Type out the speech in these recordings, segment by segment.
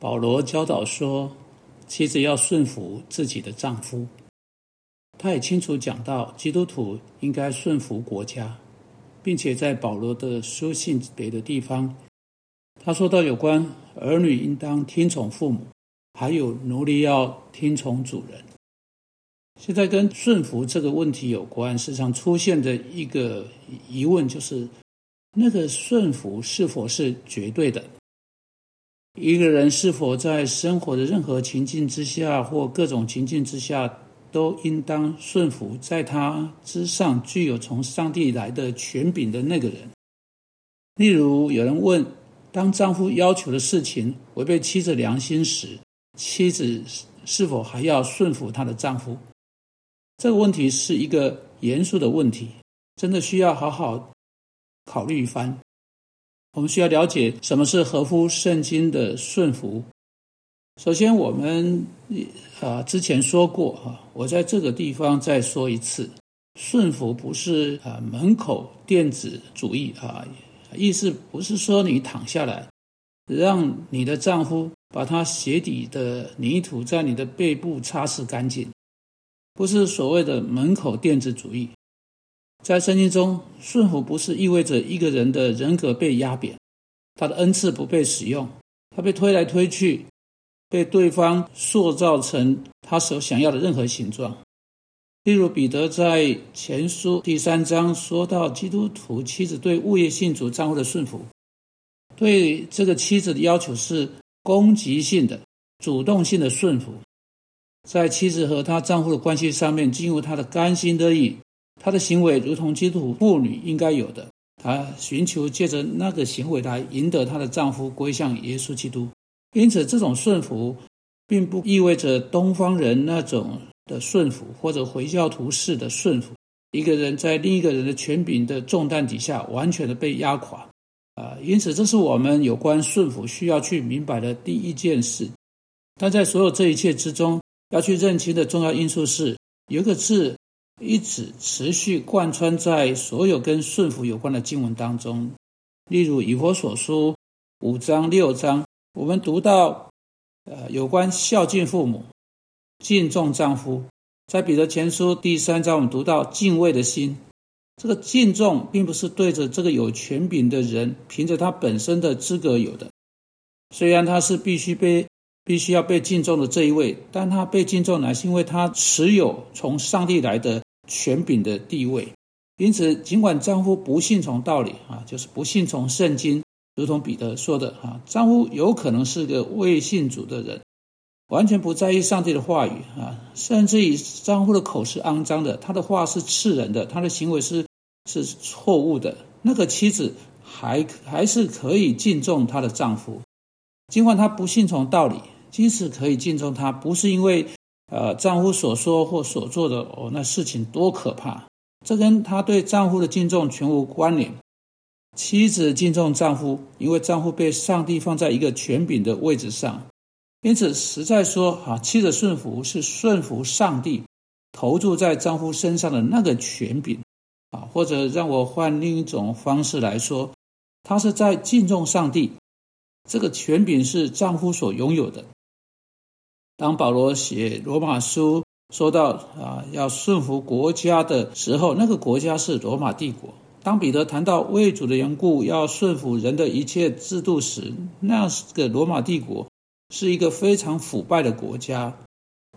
保罗教导说，妻子要顺服自己的丈夫。他也清楚讲到，基督徒应该顺服国家，并且在保罗的书信别的地方，他说到有关儿女应当听从父母，还有奴隶要听从主人。现在跟顺服这个问题有关，时常出现的一个疑问就是：那个顺服是否是绝对的？一个人是否在生活的任何情境之下，或各种情境之下，都应当顺服在他之上具有从上帝来的权柄的那个人？例如，有人问：当丈夫要求的事情违背妻子良心时，妻子是否还要顺服她的丈夫？这个问题是一个严肃的问题，真的需要好好考虑一番。我们需要了解什么是合乎圣经的顺服。首先，我们啊之前说过哈，我在这个地方再说一次，顺服不是啊门口电子主义啊，意思不是说你躺下来，让你的丈夫把他鞋底的泥土在你的背部擦拭干净。不是所谓的门口电子主义，在圣经中，顺服不是意味着一个人的人格被压扁，他的恩赐不被使用，他被推来推去，被对方塑造成他所想要的任何形状。例如，彼得在前书第三章说到，基督徒妻子对物业信主丈夫的顺服，对这个妻子的要求是攻击性的、主动性的顺服。在妻子和她丈夫的关系上面，进入她的甘心乐意，她的行为如同基督徒妇女应该有的。她寻求借着那个行为来赢得她的丈夫归向耶稣基督。因此，这种顺服并不意味着东方人那种的顺服，或者回教徒式的顺服。一个人在另一个人的权柄的重担底下，完全的被压垮。啊，因此，这是我们有关顺服需要去明白的第一件事。但在所有这一切之中，要去认清的重要因素是，有个字一直持续贯穿在所有跟顺服有关的经文当中。例如以佛所书五章六章，我们读到，呃，有关孝敬父母、敬重丈夫。在彼得前书第三章，我们读到敬畏的心。这个敬重并不是对着这个有权柄的人，凭着他本身的资格有的，虽然他是必须被。必须要被敬重的这一位，但他被敬重乃是因为他持有从上帝来的权柄的地位。因此，尽管丈夫不信从道理啊，就是不信从圣经，如同彼得说的啊，丈夫有可能是个未信主的人，完全不在意上帝的话语啊，甚至于丈夫的口是肮脏的，他的话是刺人的，他的行为是是错误的。那个妻子还还是可以敬重她的丈夫，尽管她不信从道理。即使可以敬重他，不是因为，呃，丈夫所说或所做的哦，那事情多可怕，这跟她对丈夫的敬重全无关联。妻子敬重丈夫，因为丈夫被上帝放在一个权柄的位置上，因此实在说啊，妻子顺服是顺服上帝投注在丈夫身上的那个权柄啊，或者让我换另一种方式来说，她是在敬重上帝，这个权柄是丈夫所拥有的。当保罗写罗马书说到啊要顺服国家的时候，那个国家是罗马帝国。当彼得谈到为主的缘故要顺服人的一切制度时，那个罗马帝国是一个非常腐败的国家。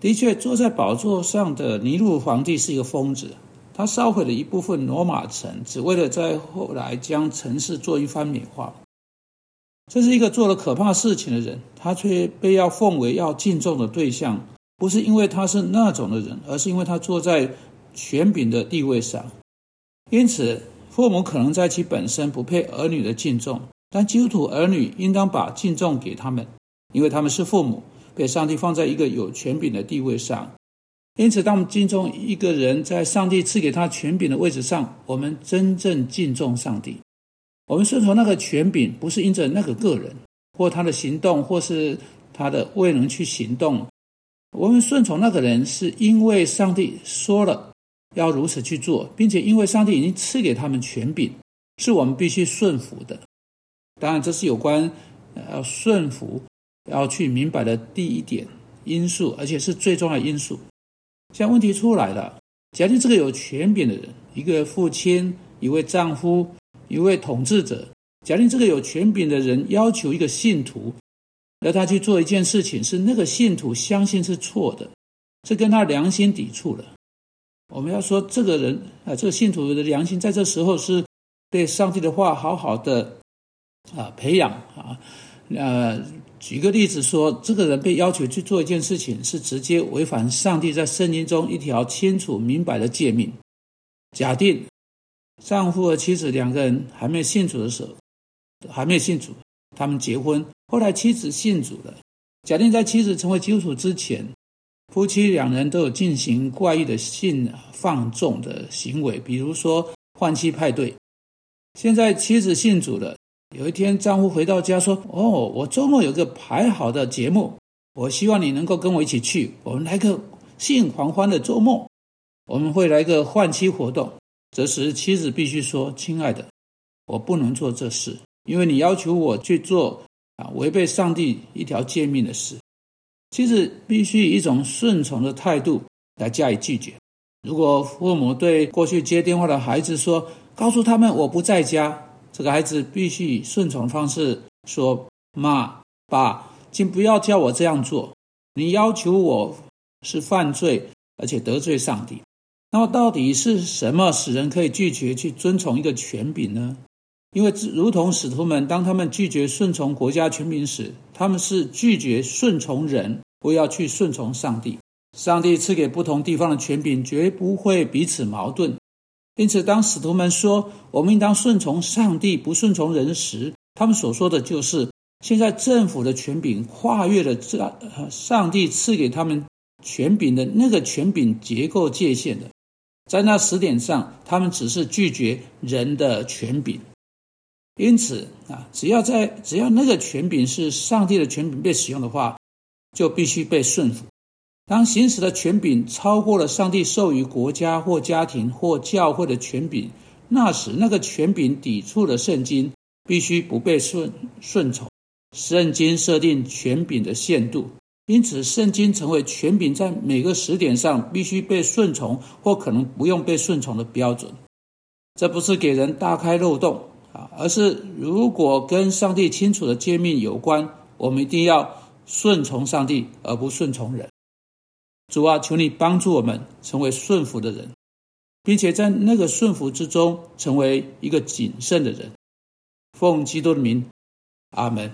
的确，坐在宝座上的尼禄皇帝是一个疯子，他烧毁了一部分罗马城，只为了在后来将城市做一番美化。这是一个做了可怕事情的人，他却被要奉为要敬重的对象，不是因为他是那种的人，而是因为他坐在权柄的地位上。因此，父母可能在其本身不配儿女的敬重，但基督徒儿女应当把敬重给他们，因为他们是父母，被上帝放在一个有权柄的地位上。因此，当我们敬重一个人在上帝赐给他权柄的位置上，我们真正敬重上帝。我们顺从那个权柄，不是因着那个个人或他的行动，或是他的未能去行动。我们顺从那个人，是因为上帝说了要如此去做，并且因为上帝已经赐给他们权柄，是我们必须顺服的。当然，这是有关要顺服要去明白的第一点因素，而且是最重要的因素。像问题出来了，假定这个有权柄的人，一个父亲，一位丈夫，一位统治者，假定这个有权柄的人要求一个信徒，要他去做一件事情，是那个信徒相信是错的，是跟他良心抵触的。我们要说，这个人啊，这个信徒的良心在这时候是被上帝的话好好的啊培养啊。呃，举个例子说，这个人被要求去做一件事情，是直接违反上帝在圣经中一条清楚明白的诫命。假定丈夫和妻子两个人还没有信主的时候，还没有信主，他们结婚，后来妻子信主了。假定在妻子成为基督徒之前。夫妻两人都有进行怪异的性放纵的行为，比如说换妻派对。现在妻子信主了，有一天丈夫回到家说：“哦，我周末有个排好的节目，我希望你能够跟我一起去，我们来个性狂欢的周末，我们会来个换妻活动。”这时妻子必须说：“亲爱的，我不能做这事，因为你要求我去做啊违背上帝一条诫命的事。”妻子必须以一种顺从的态度来加以拒绝。如果父母对过去接电话的孩子说：“告诉他们我不在家”，这个孩子必须以顺从方式说：“妈、爸，请不要叫我这样做。你要求我是犯罪，而且得罪上帝。那么，到底是什么使人可以拒绝去遵从一个权柄呢？因为如同使徒们，当他们拒绝顺从国家权柄时，他们是拒绝顺从人。”不要去顺从上帝。上帝赐给不同地方的权柄，绝不会彼此矛盾。因此，当使徒们说我们应当顺从上帝，不顺从人时，他们所说的就是：现在政府的权柄跨越了这上帝赐给他们权柄的那个权柄结构界限的。在那时点上，他们只是拒绝人的权柄。因此啊，只要在只要那个权柄是上帝的权柄被使用的话。就必须被顺服。当行使的权柄超过了上帝授予国家或家庭或教会的权柄，那时那个权柄抵触了圣经，必须不被顺顺从。圣经设定权柄的限度，因此圣经成为权柄在每个时点上必须被顺从或可能不用被顺从的标准。这不是给人大开漏洞啊，而是如果跟上帝清楚的诫命有关，我们一定要。顺从上帝而不顺从人，主啊，求你帮助我们成为顺服的人，并且在那个顺服之中成为一个谨慎的人。奉基督的名，阿门。